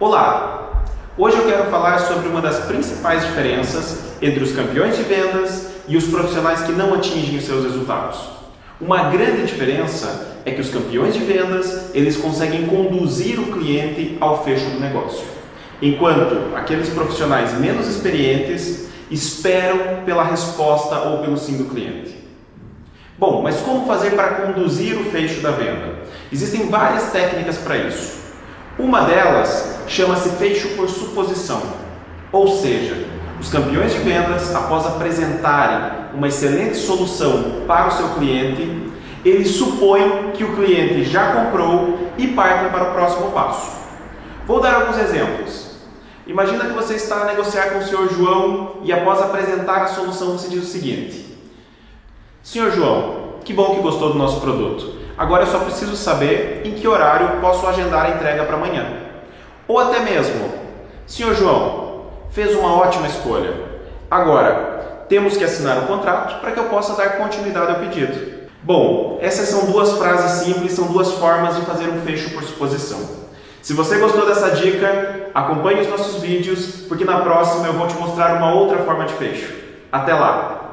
Olá! Hoje eu quero falar sobre uma das principais diferenças entre os campeões de vendas e os profissionais que não atingem os seus resultados. Uma grande diferença é que os campeões de vendas, eles conseguem conduzir o cliente ao fecho do negócio, enquanto aqueles profissionais menos experientes esperam pela resposta ou pelo sim do cliente. Bom, mas como fazer para conduzir o fecho da venda? Existem várias técnicas para isso. Uma delas chama-se fecho por suposição, ou seja, os campeões de vendas, após apresentarem uma excelente solução para o seu cliente, eles supõem que o cliente já comprou e partem para o próximo passo. Vou dar alguns exemplos. Imagina que você está a negociar com o senhor João e após apresentar a solução você diz o seguinte: Senhor João, que bom que gostou do nosso produto. Agora eu só preciso saber em que horário posso agendar a entrega para amanhã. Ou até mesmo, Senhor João, fez uma ótima escolha. Agora, temos que assinar o contrato para que eu possa dar continuidade ao pedido. Bom, essas são duas frases simples, são duas formas de fazer um fecho por suposição. Se você gostou dessa dica, acompanhe os nossos vídeos, porque na próxima eu vou te mostrar uma outra forma de fecho. Até lá!